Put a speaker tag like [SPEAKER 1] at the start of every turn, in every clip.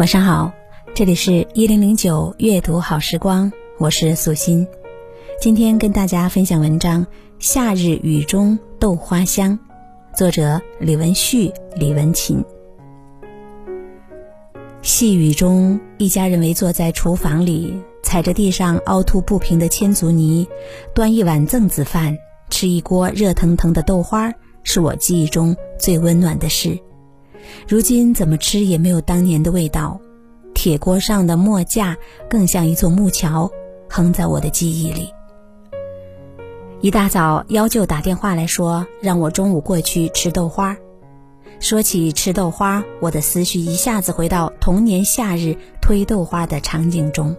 [SPEAKER 1] 晚上好，这里是一零零九阅读好时光，我是素心。今天跟大家分享文章《夏日雨中豆花香》，作者李文旭、李文琴。细雨中，一家人围坐在厨房里，踩着地上凹凸不平的千足泥，端一碗粽子饭，吃一锅热腾腾的豆花，是我记忆中最温暖的事。如今怎么吃也没有当年的味道。铁锅上的墨架更像一座木桥，横在我的记忆里。一大早，幺舅打电话来说，让我中午过去吃豆花。说起吃豆花，我的思绪一下子回到童年夏日推豆花的场景中。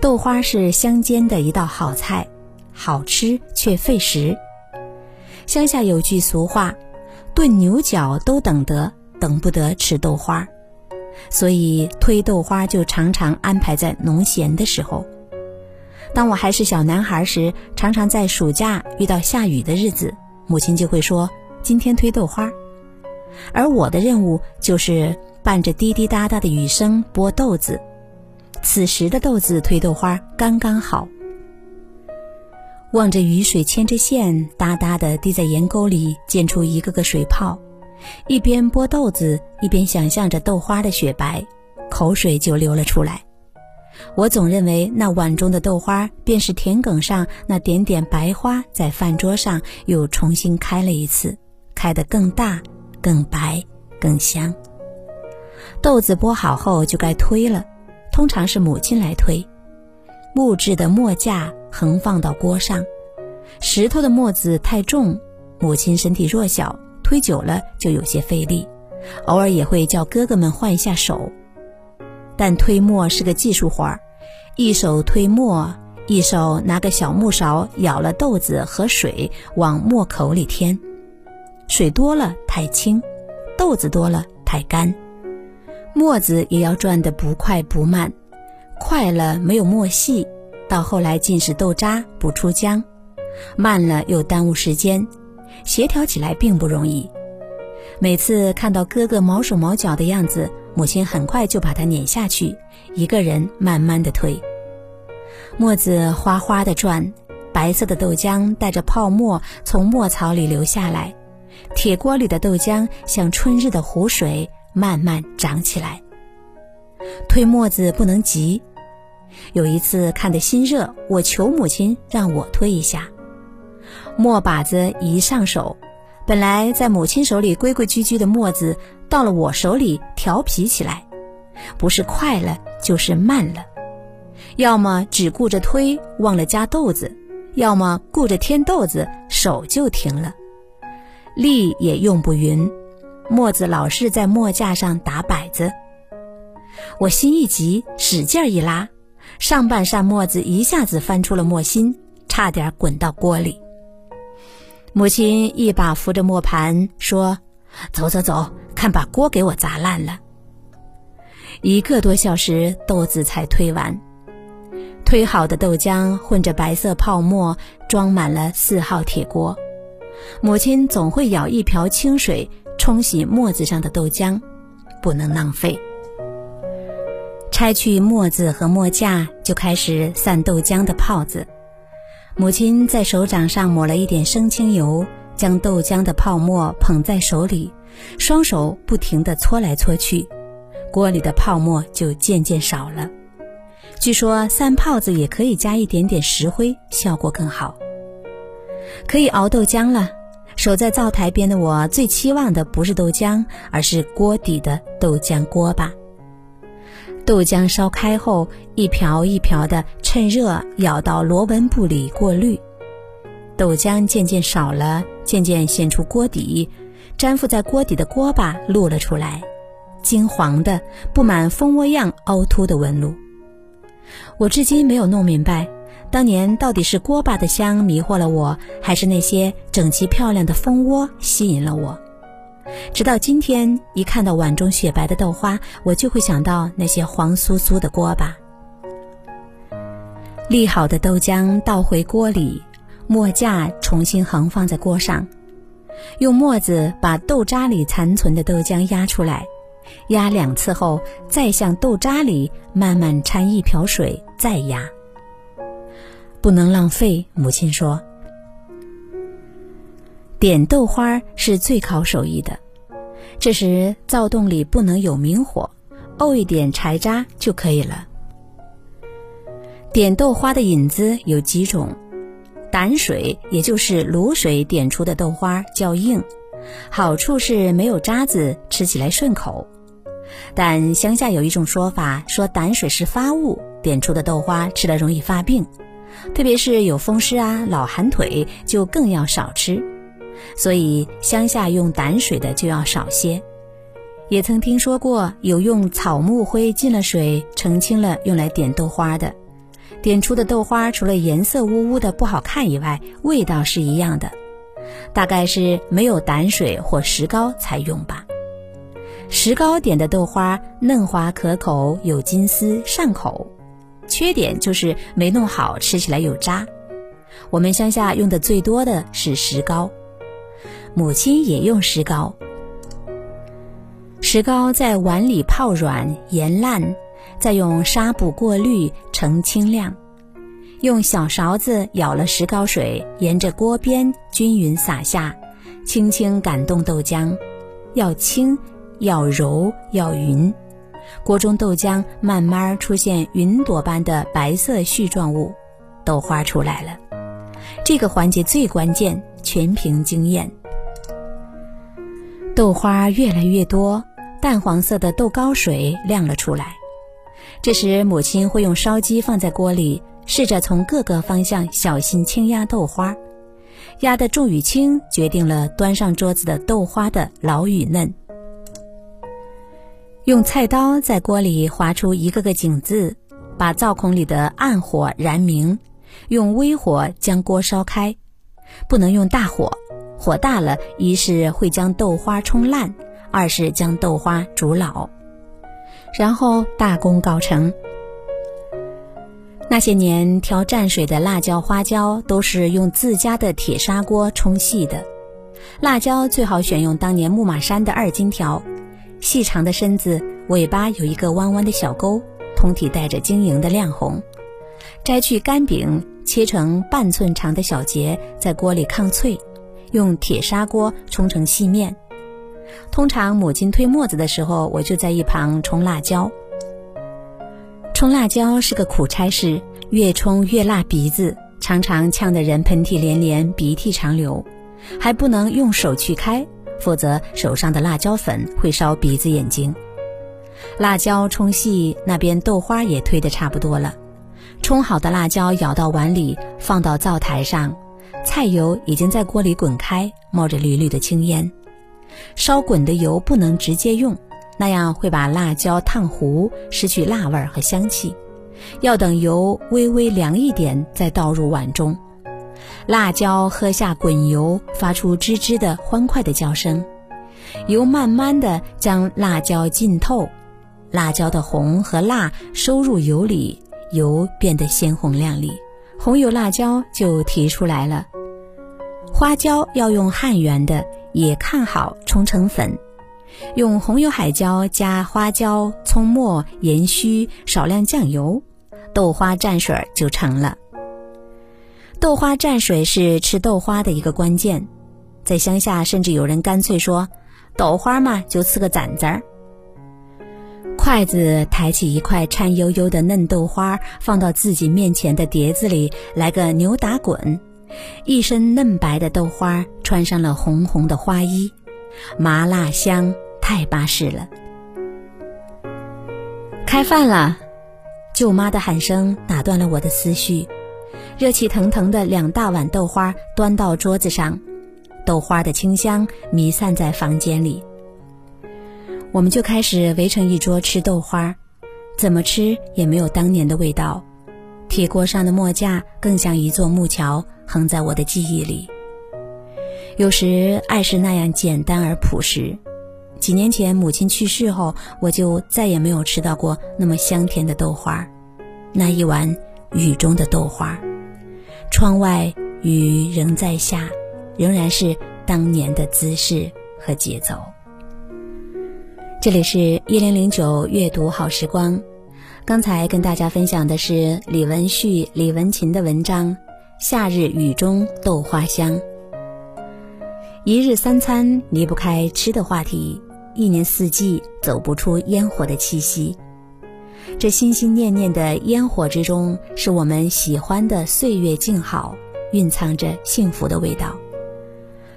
[SPEAKER 1] 豆花是乡间的一道好菜，好吃却费时。乡下有句俗话：“炖牛角都等得，等不得吃豆花。”所以推豆花就常常安排在农闲的时候。当我还是小男孩时，常常在暑假遇到下雨的日子，母亲就会说：“今天推豆花。”而我的任务就是伴着滴滴答答的雨声剥豆子，此时的豆子推豆花刚刚好。望着雨水牵着线哒哒地滴在盐沟里，溅出一个个水泡，一边剥豆子一边想象着豆花的雪白，口水就流了出来。我总认为那碗中的豆花便是田埂上那点点白花，在饭桌上又重新开了一次，开得更大。更白，更香。豆子剥好后就该推了，通常是母亲来推。木质的磨架横放到锅上，石头的磨子太重，母亲身体弱小，推久了就有些费力，偶尔也会叫哥哥们换一下手。但推磨是个技术活儿，一手推磨，一手拿个小木勺舀了豆子和水往磨口里添。水多了太轻，豆子多了太干，磨子也要转得不快不慢，快了没有磨细，到后来尽是豆渣不出浆；慢了又耽误时间，协调起来并不容易。每次看到哥哥毛手毛脚的样子，母亲很快就把他撵下去，一个人慢慢的推。磨子哗哗的转，白色的豆浆带着泡沫从磨槽里流下来。铁锅里的豆浆像春日的湖水，慢慢涨起来。推磨子不能急。有一次看得心热，我求母亲让我推一下。磨把子一上手，本来在母亲手里规规矩矩的磨子，到了我手里调皮起来，不是快了就是慢了，要么只顾着推忘了加豆子，要么顾着添豆子手就停了。力也用不匀，磨子老是在磨架上打摆子。我心一急，使劲一拉，上半扇磨子一下子翻出了磨心，差点滚到锅里。母亲一把扶着磨盘，说：“走走走，看把锅给我砸烂了。”一个多小时，豆子才推完。推好的豆浆混着白色泡沫，装满了四号铁锅。母亲总会舀一瓢清水冲洗磨子上的豆浆，不能浪费。拆去墨子和墨架，就开始散豆浆的泡子。母亲在手掌上抹了一点生清油，将豆浆的泡沫捧在手里，双手不停地搓来搓去，锅里的泡沫就渐渐少了。据说散泡子也可以加一点点石灰，效果更好。可以熬豆浆了。守在灶台边的我，最期望的不是豆浆，而是锅底的豆浆锅巴。豆浆烧开后，一瓢一瓢的趁热舀到螺纹布里过滤。豆浆渐渐少了，渐渐显出锅底，粘附在锅底的锅巴露了出来。金黄的、布满蜂窝样凹凸的纹路。我至今没有弄明白，当年到底是锅巴的香迷惑了我，还是那些整齐漂亮的蜂窝吸引了我。直到今天，一看到碗中雪白的豆花，我就会想到那些黄酥酥的锅巴。沥好的豆浆倒回锅里，磨架重新横放在锅上，用磨子把豆渣里残存的豆浆压出来，压两次后，再向豆渣里慢慢掺一瓢水，再压。不能浪费，母亲说。点豆花是最考手艺的，这时灶洞里不能有明火，沤一点柴渣就可以了。点豆花的引子有几种，胆水也就是卤水点出的豆花较硬，好处是没有渣子，吃起来顺口。但乡下有一种说法，说胆水是发物，点出的豆花吃了容易发病，特别是有风湿啊、老寒腿，就更要少吃。所以乡下用胆水的就要少些，也曾听说过有用草木灰浸了水澄清了用来点豆花的，点出的豆花除了颜色乌乌的不好看以外，味道是一样的，大概是没有胆水或石膏才用吧。石膏点的豆花嫩滑可口，有金丝上口，缺点就是没弄好，吃起来有渣。我们乡下用的最多的是石膏。母亲也用石膏，石膏在碗里泡软研烂，再用纱布过滤成清亮。用小勺子舀了石膏水，沿着锅边均匀洒下，轻轻感动豆浆，要轻，要柔，要匀。锅中豆浆慢慢出现云朵般的白色絮状物，豆花出来了。这个环节最关键，全凭经验。豆花越来越多，淡黄色的豆糕水亮了出来。这时，母亲会用烧鸡放在锅里，试着从各个方向小心轻压豆花。压的重与轻，决定了端上桌子的豆花的老与嫩。用菜刀在锅里划出一个个井字，把灶孔里的暗火燃明，用微火将锅烧开，不能用大火。火大了，一是会将豆花冲烂，二是将豆花煮老，然后大功告成。那些年挑蘸水的辣椒、花椒都是用自家的铁砂锅冲细的，辣椒最好选用当年牧马山的二荆条，细长的身子，尾巴有一个弯弯的小钩，通体带着晶莹的亮红。摘去干柄，切成半寸长的小节，在锅里炕脆。用铁砂锅冲成细面，通常母亲推磨子的时候，我就在一旁冲辣椒。冲辣椒是个苦差事，越冲越辣鼻子，常常呛得人喷嚏连连，鼻涕长流，还不能用手去开，否则手上的辣椒粉会烧鼻子眼睛。辣椒冲细，那边豆花也推得差不多了，冲好的辣椒舀到碗里，放到灶台上。菜油已经在锅里滚开，冒着缕缕的青烟。烧滚的油不能直接用，那样会把辣椒烫糊，失去辣味和香气。要等油微微凉一点，再倒入碗中。辣椒喝下滚油，发出吱吱的欢快的叫声。油慢慢的将辣椒浸透，辣椒的红和辣收入油里，油变得鲜红亮丽，红油辣椒就提出来了。花椒要用汉源的，也看好冲成粉。用红油海椒加花椒、葱末、盐须，少量酱油，豆花蘸水就成了。豆花蘸水是吃豆花的一个关键，在乡下甚至有人干脆说：“豆花嘛，就吃个盏子儿。”筷子抬起一块颤悠悠的嫩豆花，放到自己面前的碟子里，来个牛打滚。一身嫩白的豆花，穿上了红红的花衣，麻辣香，太巴适了。开饭了，舅妈的喊声打断了我的思绪。热气腾腾的两大碗豆花端到桌子上，豆花的清香弥散在房间里。我们就开始围成一桌吃豆花，怎么吃也没有当年的味道。铁锅上的墨架更像一座木桥，横在我的记忆里。有时爱是那样简单而朴实。几年前母亲去世后，我就再也没有吃到过那么香甜的豆花。那一碗雨中的豆花，窗外雨仍在下，仍然是当年的姿势和节奏。这里是一零零九阅读好时光，刚才跟大家分享的是李文旭、李文琴的文章《夏日雨中豆花香》。一日三餐离不开吃的话题，一年四季走不出烟火的气息。这心心念念的烟火之中，是我们喜欢的岁月静好，蕴藏着幸福的味道。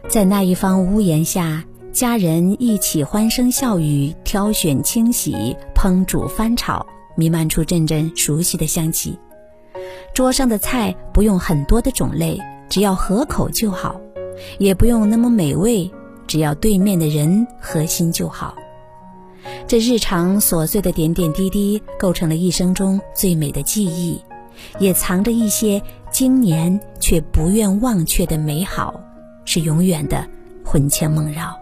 [SPEAKER 1] 在那一方屋檐下，家人一起欢声笑语，挑选清洗、烹煮翻炒，弥漫出阵阵熟悉的香气。桌上的菜不用很多的种类，只要合口就好。也不用那么美味，只要对面的人合心就好。这日常琐碎的点点滴滴，构成了一生中最美的记忆，也藏着一些经年却不愿忘却的美好，是永远的魂牵梦绕。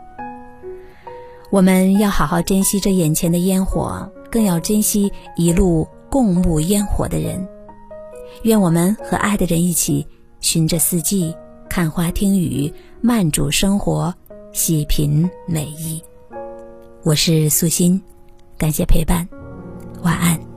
[SPEAKER 1] 我们要好好珍惜这眼前的烟火，更要珍惜一路共沐烟火的人。愿我们和爱的人一起，寻着四季。看花听雨，慢煮生活，细品美意。我是素心，感谢陪伴，晚安。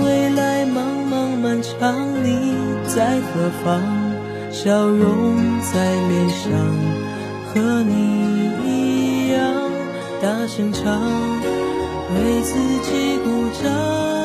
[SPEAKER 2] 在何方？笑容在脸上，和你一样大声唱，为自己鼓掌。